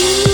you.